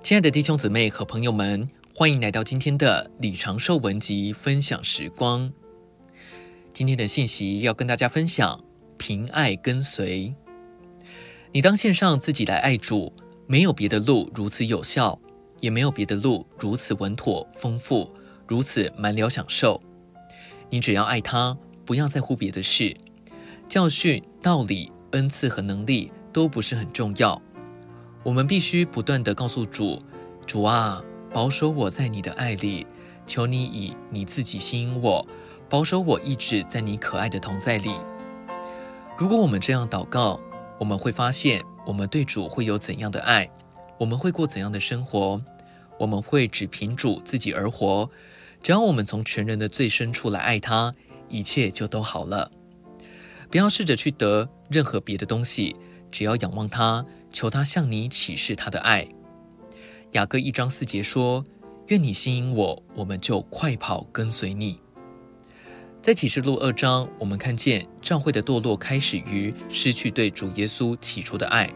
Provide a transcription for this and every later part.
亲爱的弟兄姊妹和朋友们，欢迎来到今天的李长寿文集分享时光。今天的信息要跟大家分享：凭爱跟随。你当献上自己来爱主，没有别的路如此有效，也没有别的路如此稳妥、丰富，如此满了享受。你只要爱他，不要在乎别的事。教训、道理、恩赐和能力都不是很重要。我们必须不断地告诉主：“主啊，保守我在你的爱里，求你以你自己吸引我，保守我一直在你可爱的同在里。”如果我们这样祷告，我们会发现我们对主会有怎样的爱，我们会过怎样的生活，我们会只凭主自己而活。只要我们从全人的最深处来爱他，一切就都好了。不要试着去得任何别的东西，只要仰望他。求他向你启示他的爱。雅各一章四节说：“愿你吸引我，我们就快跑跟随你。”在启示录二章，我们看见教会的堕落开始于失去对主耶稣起初的爱。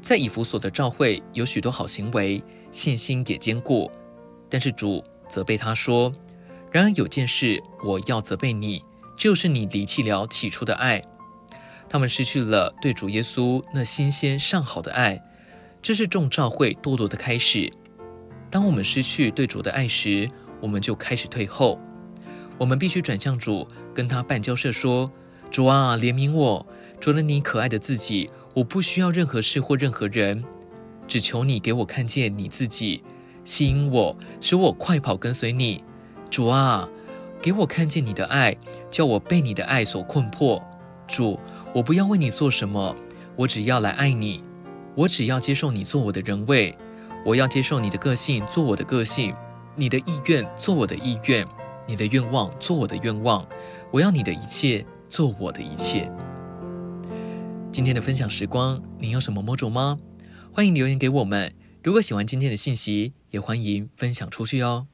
在以弗所的教会有许多好行为，信心也坚固，但是主责备他说：“然而有件事我要责备你，就是你离弃了起初的爱。”他们失去了对主耶稣那新鲜上好的爱，这是众教会堕落的开始。当我们失去对主的爱时，我们就开始退后。我们必须转向主，跟他办交涉，说：“主啊，怜悯我！除了你可爱的自己，我不需要任何事或任何人，只求你给我看见你自己，吸引我，使我快跑跟随你。主啊，给我看见你的爱，叫我被你的爱所困迫。主。”我不要为你做什么，我只要来爱你。我只要接受你做我的人位，我要接受你的个性做我的个性，你的意愿做我的意愿，你的愿望做我的愿望。我要你的一切做我的一切。今天的分享时光，您有什么摸着吗？欢迎留言给我们。如果喜欢今天的信息，也欢迎分享出去哦。